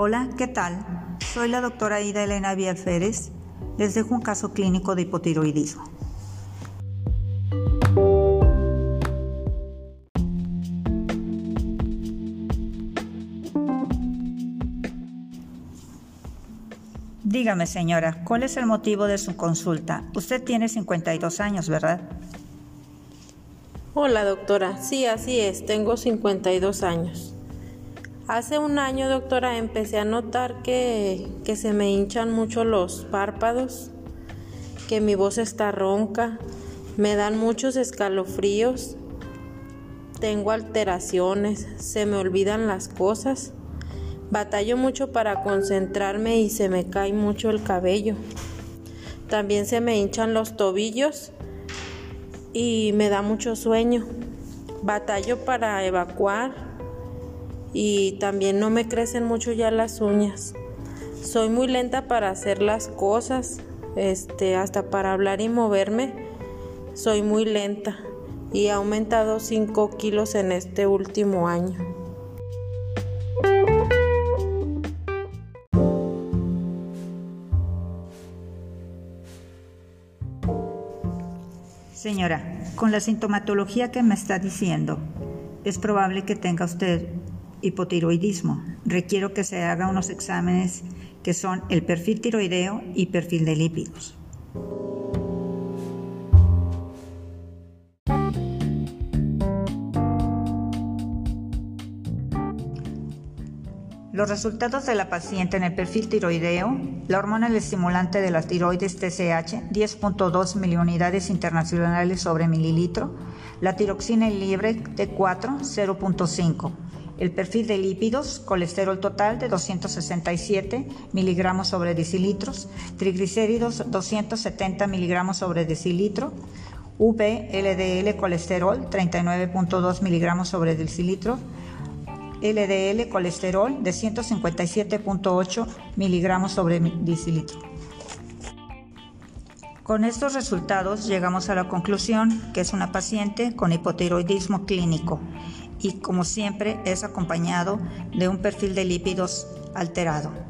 Hola, ¿qué tal? Soy la doctora Ida Elena Férez. Les dejo un caso clínico de hipotiroidismo. Dígame, señora, ¿cuál es el motivo de su consulta? Usted tiene 52 años, ¿verdad? Hola, doctora. Sí, así es. Tengo 52 años. Hace un año, doctora, empecé a notar que, que se me hinchan mucho los párpados, que mi voz está ronca, me dan muchos escalofríos, tengo alteraciones, se me olvidan las cosas, batallo mucho para concentrarme y se me cae mucho el cabello. También se me hinchan los tobillos y me da mucho sueño. Batallo para evacuar y también no me crecen mucho ya las uñas. Soy muy lenta para hacer las cosas, este, hasta para hablar y moverme, soy muy lenta y he aumentado 5 kilos en este último año. Señora, con la sintomatología que me está diciendo, es probable que tenga usted hipotiroidismo. Requiero que se haga unos exámenes que son el perfil tiroideo y perfil de lípidos. Los resultados de la paciente en el perfil tiroideo, la hormona estimulante de la tiroides TSH, 10.2 miliunidades internacionales sobre mililitro, la tiroxina libre T4, 0.5 el perfil de lípidos, colesterol total de 267 miligramos sobre decilitros, triglicéridos 270 miligramos sobre decilitro, VLDL colesterol 39.2 miligramos sobre decilitro, LDL colesterol de 157.8 miligramos sobre decilitro. Con estos resultados llegamos a la conclusión que es una paciente con hipotiroidismo clínico y como siempre es acompañado de un perfil de lípidos alterado.